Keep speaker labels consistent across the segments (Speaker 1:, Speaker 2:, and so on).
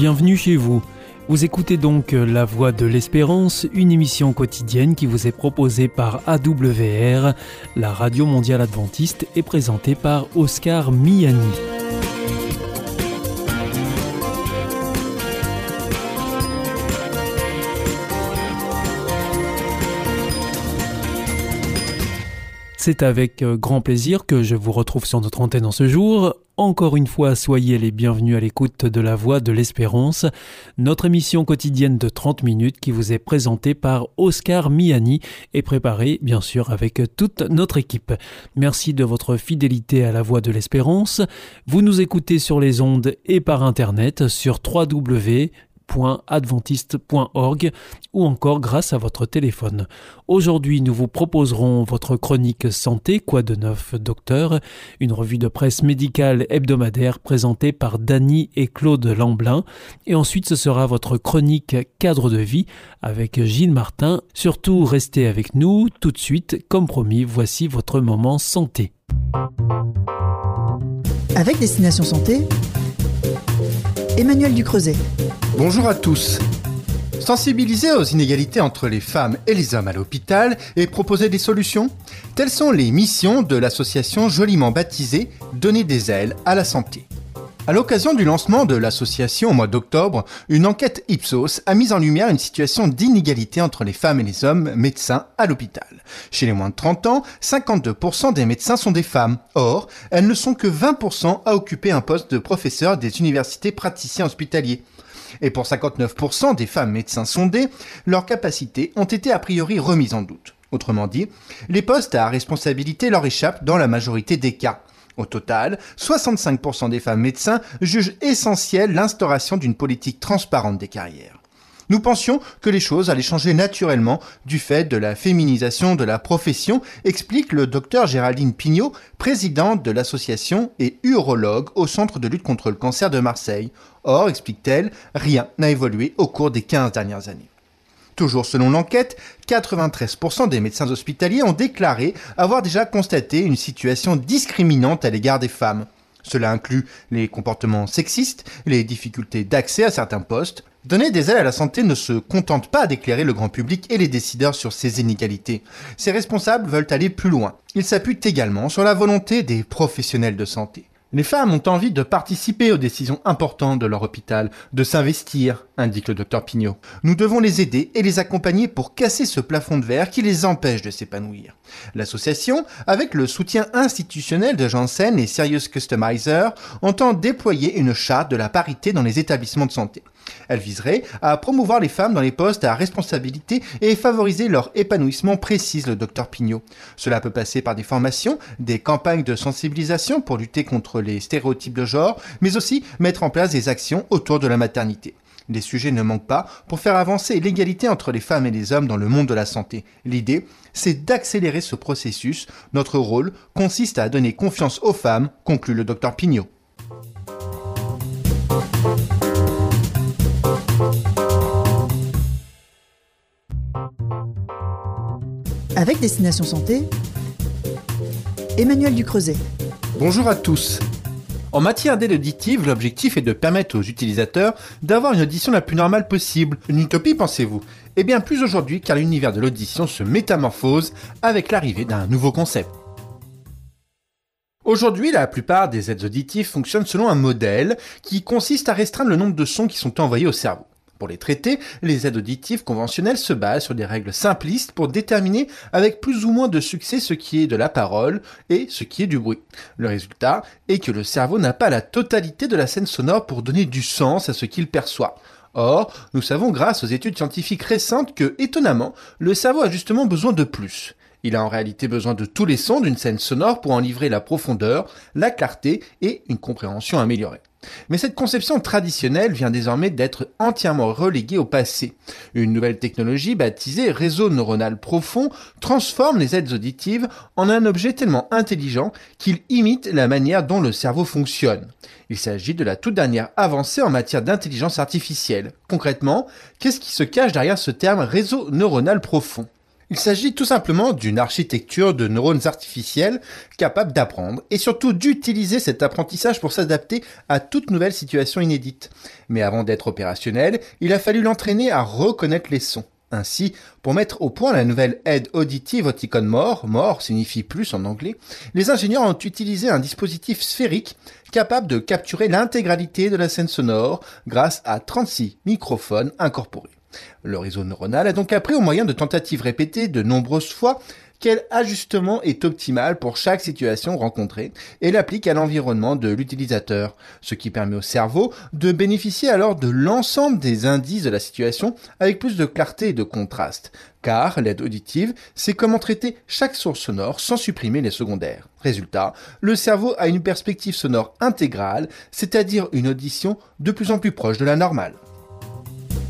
Speaker 1: bienvenue chez vous. Vous écoutez donc La Voix de l'Espérance, une émission quotidienne qui vous est proposée par AWR, la radio mondiale adventiste, et présentée par Oscar Miani. C'est avec euh, grand plaisir que je vous retrouve sur notre antenne en ce jour. Encore une fois, soyez les bienvenus à l'écoute de la Voix de l'Espérance, notre émission quotidienne de 30 minutes qui vous est présentée par Oscar Miani et préparée bien sûr avec toute notre équipe. Merci de votre fidélité à la Voix de l'Espérance. Vous nous écoutez sur les ondes et par internet sur www adventiste.org ou encore grâce à votre téléphone. Aujourd'hui, nous vous proposerons votre chronique santé, quoi de neuf docteur, une revue de presse médicale hebdomadaire présentée par Dany et Claude Lamblin, et ensuite ce sera votre chronique cadre de vie avec Gilles Martin. Surtout, restez avec nous tout de suite, comme promis, voici votre moment santé.
Speaker 2: Avec Destination Santé, Emmanuel Ducreuset.
Speaker 3: Bonjour à tous. Sensibiliser aux inégalités entre les femmes et les hommes à l'hôpital et proposer des solutions? Telles sont les missions de l'association joliment baptisée Donner des ailes à la santé. À l'occasion du lancement de l'association au mois d'octobre, une enquête Ipsos a mis en lumière une situation d'inégalité entre les femmes et les hommes médecins à l'hôpital. Chez les moins de 30 ans, 52% des médecins sont des femmes. Or, elles ne sont que 20% à occuper un poste de professeur des universités praticiens hospitaliers. Et pour 59% des femmes médecins sondées, leurs capacités ont été a priori remises en doute. Autrement dit, les postes à responsabilité leur échappent dans la majorité des cas. Au total, 65% des femmes médecins jugent essentiel l'instauration d'une politique transparente des carrières. Nous pensions que les choses allaient changer naturellement du fait de la féminisation de la profession, explique le docteur Géraldine Pignot, présidente de l'association et urologue au Centre de lutte contre le cancer de Marseille. Or, explique-t-elle, rien n'a évolué au cours des 15 dernières années. Toujours selon l'enquête, 93% des médecins hospitaliers ont déclaré avoir déjà constaté une situation discriminante à l'égard des femmes. Cela inclut les comportements sexistes, les difficultés d'accès à certains postes, Donner des ailes à la santé ne se contente pas d'éclairer le grand public et les décideurs sur ces inégalités. Ces responsables veulent aller plus loin. Ils s'appuient également sur la volonté des professionnels de santé. Les femmes ont envie de participer aux décisions importantes de leur hôpital, de s'investir, indique le docteur Pignot. Nous devons les aider et les accompagner pour casser ce plafond de verre qui les empêche de s'épanouir. L'association, avec le soutien institutionnel de Janssen et Serious Customizer, entend déployer une charte de la parité dans les établissements de santé. Elle viserait à promouvoir les femmes dans les postes à responsabilité et favoriser leur épanouissement, précise le docteur Pignot. Cela peut passer par des formations, des campagnes de sensibilisation pour lutter contre les stéréotypes de genre, mais aussi mettre en place des actions autour de la maternité. Les sujets ne manquent pas pour faire avancer l'égalité entre les femmes et les hommes dans le monde de la santé. L'idée, c'est d'accélérer ce processus. Notre rôle consiste à donner confiance aux femmes, conclut le docteur Pignot.
Speaker 2: Avec Destination Santé, Emmanuel Ducreuset.
Speaker 3: Bonjour à tous. En matière d'aide auditive, l'objectif est de permettre aux utilisateurs d'avoir une audition la plus normale possible. Une utopie, pensez-vous? Eh bien, plus aujourd'hui, car l'univers de l'audition se métamorphose avec l'arrivée d'un nouveau concept. Aujourd'hui, la plupart des aides auditives fonctionnent selon un modèle qui consiste à restreindre le nombre de sons qui sont envoyés au cerveau. Pour les traiter, les aides auditives conventionnelles se basent sur des règles simplistes pour déterminer avec plus ou moins de succès ce qui est de la parole et ce qui est du bruit. Le résultat est que le cerveau n'a pas la totalité de la scène sonore pour donner du sens à ce qu'il perçoit. Or, nous savons grâce aux études scientifiques récentes que, étonnamment, le cerveau a justement besoin de plus. Il a en réalité besoin de tous les sons d'une scène sonore pour en livrer la profondeur, la clarté et une compréhension améliorée. Mais cette conception traditionnelle vient désormais d'être entièrement reléguée au passé. Une nouvelle technologie baptisée réseau neuronal profond transforme les aides auditives en un objet tellement intelligent qu'il imite la manière dont le cerveau fonctionne. Il s'agit de la toute dernière avancée en matière d'intelligence artificielle. Concrètement, qu'est-ce qui se cache derrière ce terme réseau neuronal profond? Il s'agit tout simplement d'une architecture de neurones artificiels capable d'apprendre et surtout d'utiliser cet apprentissage pour s'adapter à toute nouvelle situation inédite. Mais avant d'être opérationnel, il a fallu l'entraîner à reconnaître les sons. Ainsi, pour mettre au point la nouvelle aide auditive Oticon More, More signifie plus en anglais, les ingénieurs ont utilisé un dispositif sphérique capable de capturer l'intégralité de la scène sonore grâce à 36 microphones incorporés. Le réseau neuronal a donc appris au moyen de tentatives répétées de nombreuses fois quel ajustement est optimal pour chaque situation rencontrée et l'applique à l'environnement de l'utilisateur, ce qui permet au cerveau de bénéficier alors de l'ensemble des indices de la situation avec plus de clarté et de contraste, car l'aide auditive, c'est comment traiter chaque source sonore sans supprimer les secondaires. Résultat, le cerveau a une perspective sonore intégrale, c'est-à-dire une audition de plus en plus proche de la normale.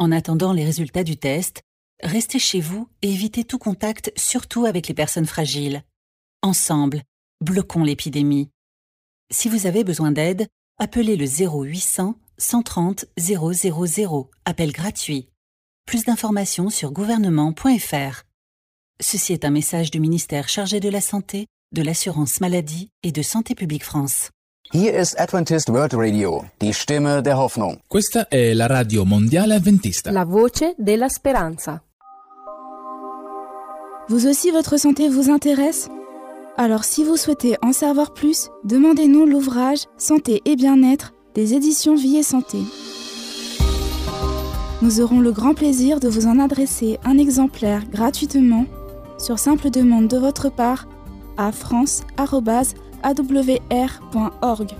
Speaker 4: En attendant les résultats du test, restez chez vous et évitez tout contact, surtout avec les personnes fragiles. Ensemble, bloquons l'épidémie. Si vous avez besoin d'aide, appelez le 0800 130 000, appel gratuit. Plus d'informations sur gouvernement.fr. Ceci est un message du ministère chargé de la Santé, de l'Assurance Maladie et de Santé publique France.
Speaker 5: Hier ist Adventist World Radio, die Stimme der Hoffnung.
Speaker 6: Questa è la radio mondiale adventista.
Speaker 7: La voce della speranza.
Speaker 8: Vous aussi, votre santé vous intéresse? Alors si vous souhaitez en savoir plus, demandez-nous l'ouvrage Santé et bien-être des éditions Vie et Santé. Nous aurons le grand plaisir de vous en adresser un exemplaire gratuitement sur simple demande de votre part à france.awr.org.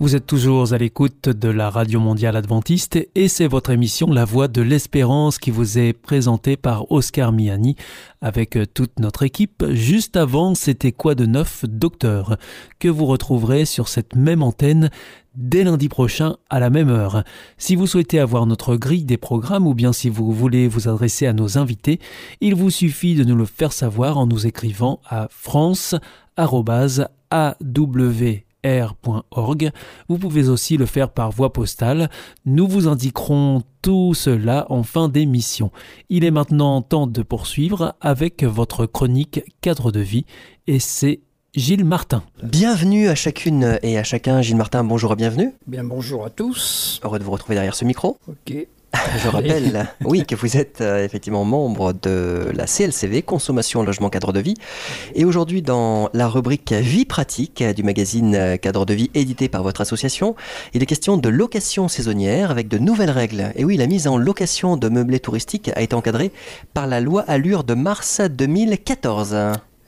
Speaker 1: Vous êtes toujours à l'écoute de la Radio Mondiale Adventiste et c'est votre émission La Voix de l'Espérance qui vous est présentée par Oscar Miani avec toute notre équipe. Juste avant, c'était quoi de neuf, docteur, que vous retrouverez sur cette même antenne dès lundi prochain à la même heure. Si vous souhaitez avoir notre grille des programmes ou bien si vous voulez vous adresser à nos invités, il vous suffit de nous le faire savoir en nous écrivant à france.aw Vous pouvez aussi le faire par voie postale. Nous vous indiquerons tout cela en fin d'émission. Il est maintenant temps de poursuivre avec votre chronique cadre de vie et c'est Gilles Martin.
Speaker 9: Bienvenue à chacune et à chacun. Gilles Martin, bonjour et bienvenue.
Speaker 10: Bien, bonjour à tous.
Speaker 9: Heureux de vous retrouver derrière ce micro.
Speaker 10: Ok.
Speaker 9: Je rappelle, oui, que vous êtes euh, effectivement membre de la CLCV, Consommation Logement Cadre de Vie. Et aujourd'hui, dans la rubrique Vie pratique du magazine Cadre de Vie édité par votre association, il est question de location saisonnière avec de nouvelles règles. Et oui, la mise en location de meublés touristiques a été encadrée par la loi Allure de mars 2014.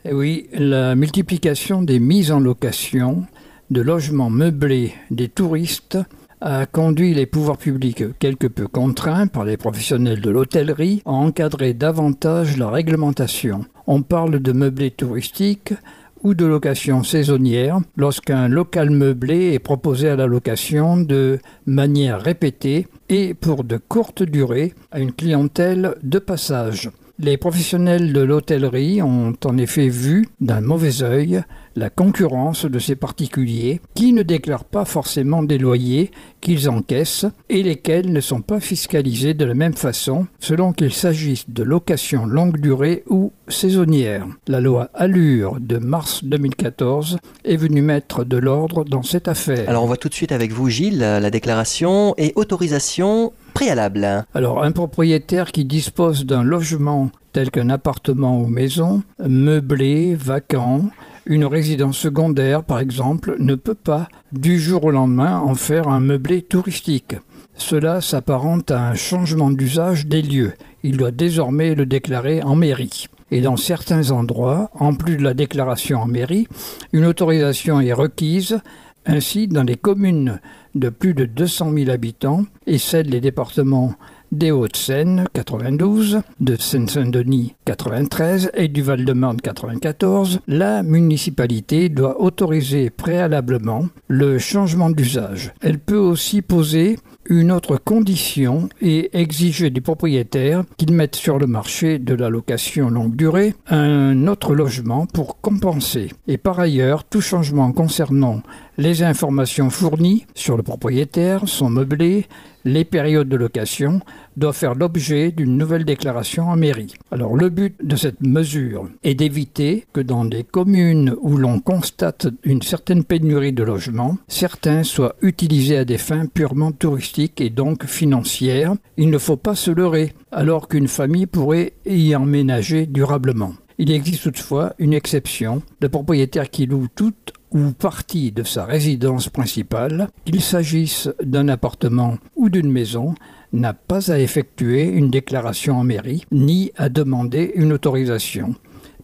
Speaker 10: Et oui, la multiplication des mises en location de logements meublés des touristes a conduit les pouvoirs publics, quelque peu contraints par les professionnels de l'hôtellerie, à encadrer davantage la réglementation. On parle de meublé touristique ou de location saisonnière lorsqu'un local meublé est proposé à la location de manière répétée et pour de courtes durées à une clientèle de passage. Les professionnels de l'hôtellerie ont en effet vu d'un mauvais œil la concurrence de ces particuliers qui ne déclarent pas forcément des loyers qu'ils encaissent et lesquels ne sont pas fiscalisés de la même façon selon qu'il s'agisse de location longue durée ou saisonnière. La loi Allure de mars 2014 est venue mettre de l'ordre dans cette affaire.
Speaker 9: Alors on voit tout de suite avec vous Gilles la déclaration et autorisation préalable.
Speaker 10: Alors un propriétaire qui dispose d'un logement tel qu'un appartement ou maison, meublé, vacant, une résidence secondaire, par exemple, ne peut pas, du jour au lendemain, en faire un meublé touristique. Cela s'apparente à un changement d'usage des lieux. Il doit désormais le déclarer en mairie. Et dans certains endroits, en plus de la déclaration en mairie, une autorisation est requise. Ainsi, dans les communes de plus de 200 000 habitants et celles des départements des Hauts-de-Seine 92, de Seine-Saint-Denis 93 et du Val-de-Marne 94, la municipalité doit autoriser préalablement le changement d'usage. Elle peut aussi poser une autre condition et exiger du propriétaire qu'il mette sur le marché de la location longue durée un autre logement pour compenser. Et par ailleurs, tout changement concernant les informations fournies sur le propriétaire, son meublé, les périodes de location doivent faire l'objet d'une nouvelle déclaration en mairie. Alors le but de cette mesure est d'éviter que dans des communes où l'on constate une certaine pénurie de logements, certains soient utilisés à des fins purement touristiques et donc financières. Il ne faut pas se leurrer, alors qu'une famille pourrait y emménager durablement. Il existe toutefois une exception de propriétaires qui louent toute ou partie de sa résidence principale, qu'il s'agisse d'un appartement ou d'une maison, n'a pas à effectuer une déclaration en mairie ni à demander une autorisation.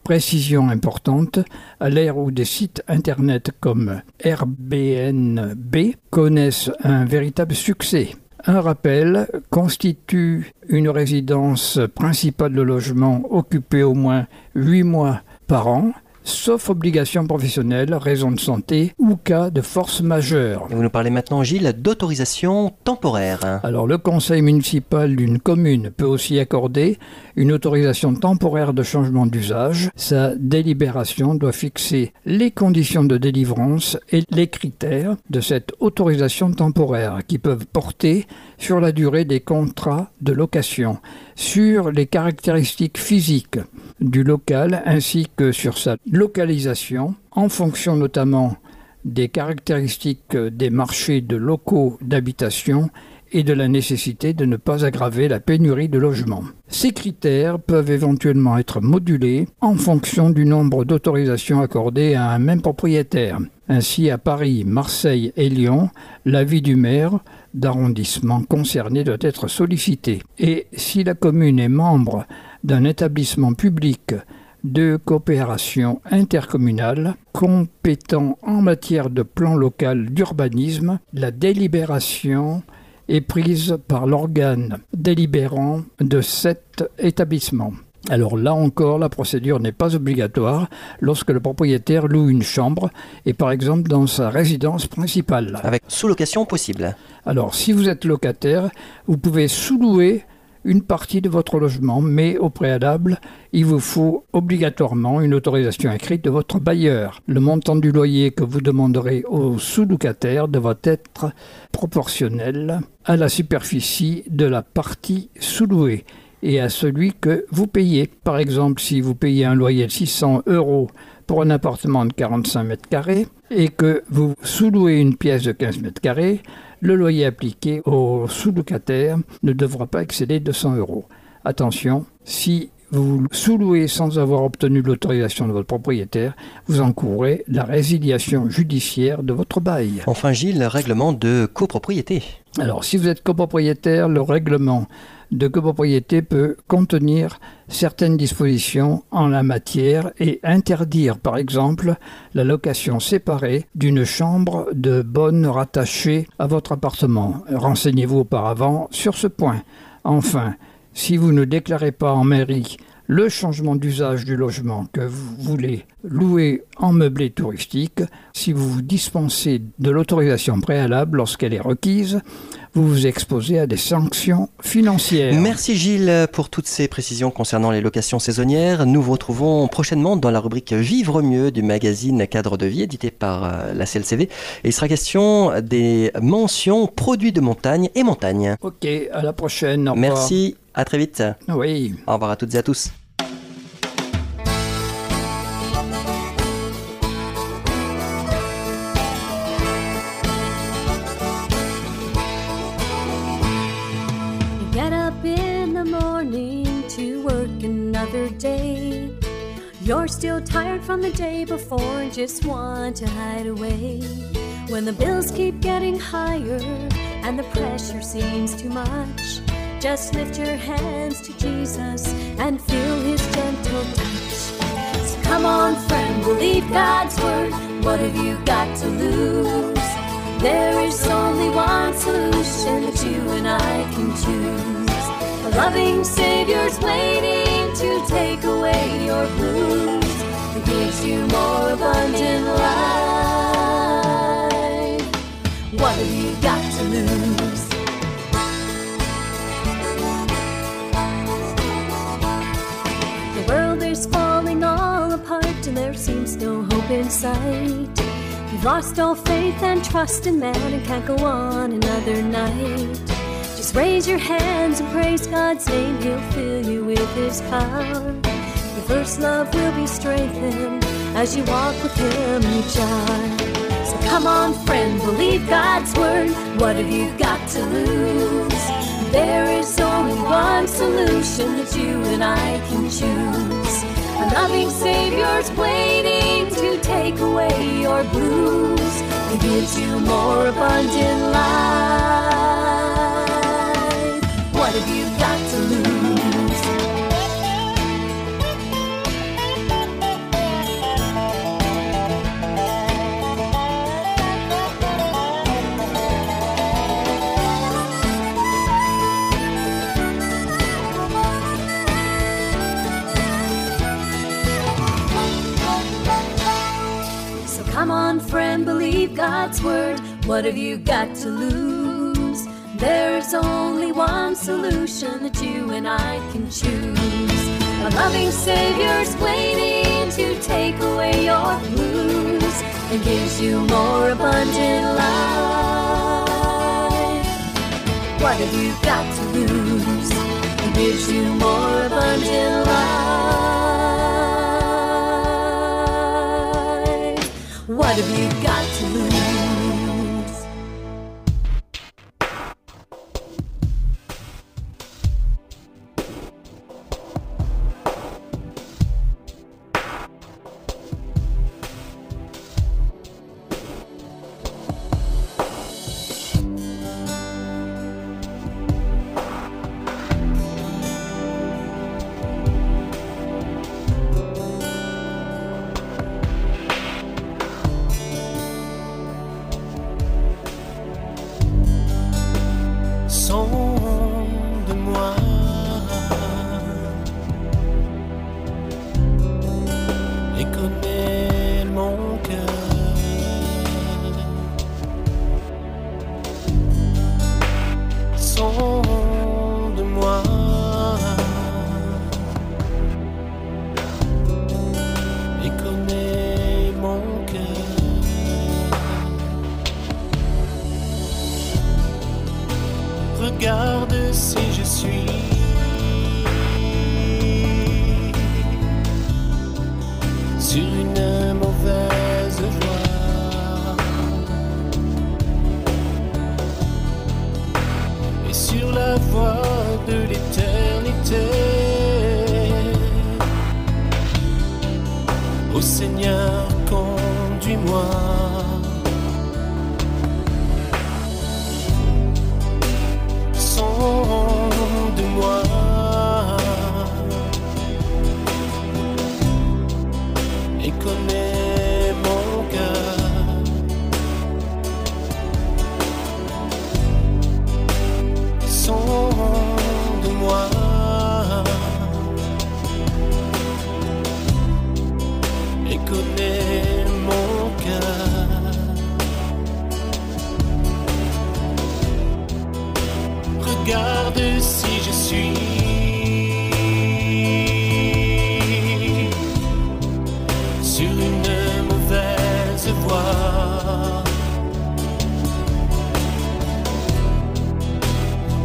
Speaker 10: Précision importante, à l'ère où des sites Internet comme Airbnb connaissent un véritable succès. Un rappel constitue une résidence principale de logement occupée au moins 8 mois par an sauf obligation professionnelle, raison de santé ou cas de force majeure.
Speaker 9: vous nous parlez maintenant, Gilles, d'autorisation temporaire.
Speaker 10: Alors, le conseil municipal d'une commune peut aussi accorder une autorisation temporaire de changement d'usage. Sa délibération doit fixer les conditions de délivrance et les critères de cette autorisation temporaire qui peuvent porter sur la durée des contrats de location, sur les caractéristiques physiques du local ainsi que sur sa localisation, en fonction notamment des caractéristiques des marchés de locaux d'habitation et de la nécessité de ne pas aggraver la pénurie de logements. Ces critères peuvent éventuellement être modulés en fonction du nombre d'autorisations accordées à un même propriétaire. Ainsi, à Paris, Marseille et Lyon, l'avis du maire d'arrondissement concerné doit être sollicité. Et si la commune est membre d'un établissement public de coopération intercommunale compétent en matière de plan local d'urbanisme, la délibération est prise par l'organe délibérant de cet établissement. Alors là encore, la procédure n'est pas obligatoire lorsque le propriétaire loue une chambre et par exemple dans sa résidence principale.
Speaker 9: Avec sous-location possible.
Speaker 10: Alors si vous êtes locataire, vous pouvez sous-louer une partie de votre logement, mais au préalable, il vous faut obligatoirement une autorisation écrite de votre bailleur. Le montant du loyer que vous demanderez au sous-locataire devra être proportionnel à la superficie de la partie sous-louée et à celui que vous payez. Par exemple, si vous payez un loyer de 600 euros pour un appartement de 45 mètres carrés et que vous sous-louez une pièce de 15 mètres carrés, le loyer appliqué au sous-locataire ne devra pas excéder 200 euros. Attention, si vous sous-louez sans avoir obtenu l'autorisation de votre propriétaire, vous encourrez la résiliation judiciaire de votre bail.
Speaker 9: Enfin Gilles, le règlement de copropriété.
Speaker 10: Alors si vous êtes copropriétaire, le règlement de copropriété peut contenir certaines dispositions en la matière et interdire par exemple la location séparée d'une chambre de bonne rattachée à votre appartement. Renseignez-vous auparavant sur ce point. Enfin, si vous ne déclarez pas en mairie le changement d'usage du logement que vous voulez louer en meublé touristique, si vous vous dispensez de l'autorisation préalable lorsqu'elle est requise, vous vous exposez à des sanctions financières.
Speaker 9: Merci Gilles pour toutes ces précisions concernant les locations saisonnières. Nous vous retrouvons prochainement dans la rubrique Vivre mieux du magazine Cadre de vie édité par euh, la CLCV. Et il sera question des mentions produits de montagne et montagne.
Speaker 10: Ok, à la prochaine.
Speaker 9: Merci, à très vite.
Speaker 10: Oui.
Speaker 9: Au revoir à toutes et à tous.
Speaker 11: You're still tired from the day before and just want to hide away. When the bills keep getting higher and the pressure seems too much, just lift your hands to Jesus and feel his gentle touch. So come on, friend, believe God's word. What have you got to lose? There is only one solution that you and I can choose. A loving Savior's waiting to take away your blues. He gives you more abundant life. What have you got to lose? Hope in sight. You've lost all faith and trust in man and can't go on another night. Just raise your hands and praise God's name, He'll fill you with His power. Your first love will be strengthened as you walk with Him each hour. So come on, friend, believe God's word. What have you got to lose? There is only one solution that you and I can choose. A loving Savior's waiting take away your blues. He gives you more abundant life. What have you got to lose? God's word. What have you got to lose? There's only one solution that you and I can choose. A loving Savior's waiting to take away your blues and gives you more abundant life. What have you got to lose? It gives you more abundant life. What have you got to lose?
Speaker 12: De l'éternité. Ô Seigneur, conduis-moi.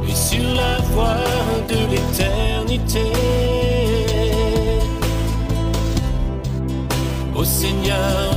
Speaker 12: Et sur la voie de l'éternité. Ô Seigneur,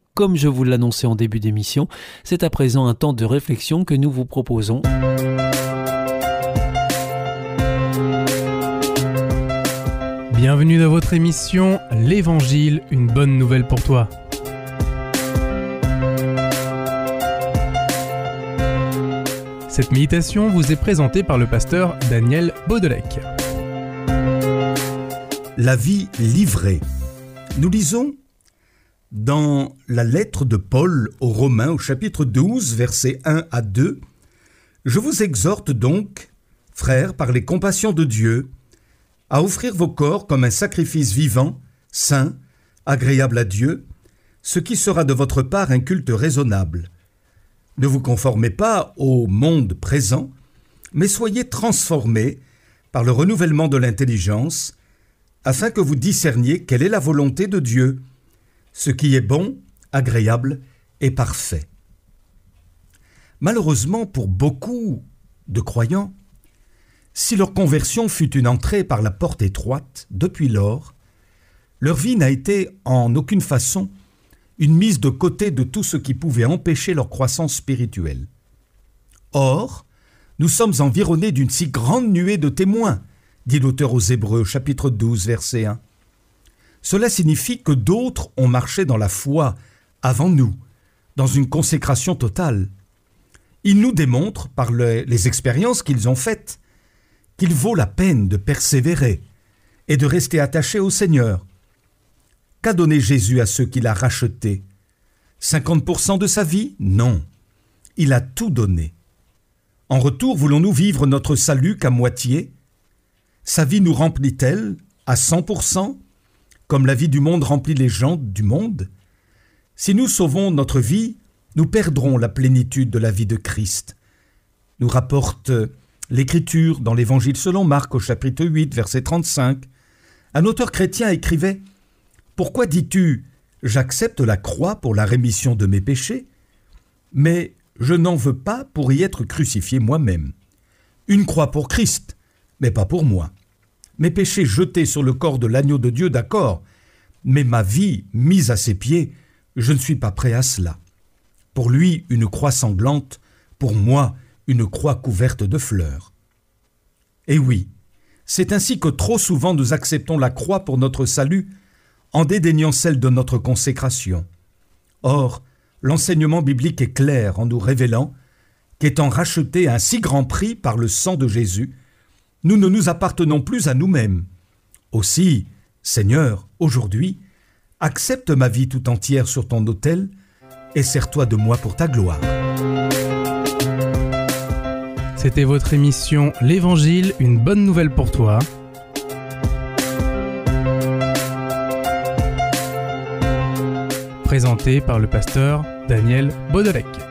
Speaker 1: Comme je vous l'annonçais en début d'émission, c'est à présent un temps de réflexion que nous vous proposons.
Speaker 13: Bienvenue dans votre émission L'Évangile, une bonne nouvelle pour toi. Cette méditation vous est présentée par le pasteur Daniel Baudelec.
Speaker 14: La vie livrée. Nous lisons dans la lettre de Paul aux Romains au chapitre 12, versets 1 à 2. Je vous exhorte donc, frères, par les compassions de Dieu, à offrir vos corps comme un sacrifice vivant, saint, agréable à Dieu, ce qui sera de votre part un culte raisonnable. Ne vous conformez pas au monde présent, mais soyez transformés par le renouvellement de l'intelligence, afin que vous discerniez quelle est la volonté de Dieu, ce qui est bon, agréable et parfait. Malheureusement pour beaucoup de croyants, si leur conversion fut une entrée par la porte étroite, depuis lors, leur vie n'a été en aucune façon une mise de côté de tout ce qui pouvait empêcher leur croissance spirituelle. Or, nous sommes environnés d'une si grande nuée de témoins, dit l'auteur aux Hébreux, chapitre 12, verset 1. Cela signifie que d'autres ont marché dans la foi avant nous, dans une consécration totale. Ils nous démontrent, par le- les expériences qu'ils ont faites, qu'il vaut la peine de persévérer et de rester attaché au Seigneur. Qu'a donné Jésus à ceux qu'il a rachetés? 50% de sa vie? Non. Il a tout donné. En retour, voulons-nous vivre notre salut qu'à moitié? Sa vie nous remplit-elle à 100% comme la vie du monde remplit les gens du monde Si nous sauvons notre vie, nous perdrons la plénitude de la vie de Christ. Nous rapporte l'Écriture dans l'Évangile selon Marc au chapitre 8, verset 35. Un auteur chrétien écrivait Pourquoi dis-tu J'accepte la croix pour la rémission de mes péchés, mais je n'en veux pas pour y être crucifié moi-même. Une croix pour Christ, mais pas pour moi. Mes péchés jetés sur le corps de l'agneau de Dieu, d'accord, mais ma vie mise à ses pieds, je ne suis pas prêt à cela. Pour lui, une croix sanglante, pour moi, une croix couverte de fleurs. Et oui, c'est ainsi que trop souvent nous acceptons la croix pour notre salut, en dédaignant celle de notre consécration. Or, l'enseignement biblique est clair en nous révélant qu'étant rachetés à un si grand prix par le sang de Jésus, nous ne nous appartenons plus à nous-mêmes. Aussi, Seigneur, aujourd'hui, accepte ma vie tout entière sur ton autel et sers-toi de moi pour ta gloire.
Speaker 13: C'était votre émission L'Évangile, une bonne nouvelle pour toi. Présentée par le pasteur Daniel Baudelec.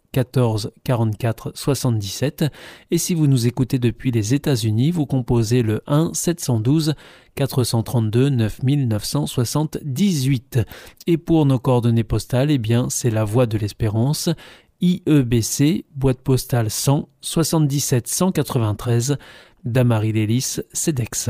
Speaker 1: 14 44 77 et si vous nous écoutez depuis les États-Unis, vous composez le 1 712 432 9978. Et pour nos coordonnées postales, eh bien, c'est la Voix de l'Espérance, IEBC, boîte postale 100 77 193, Damary Lélis, CEDEX.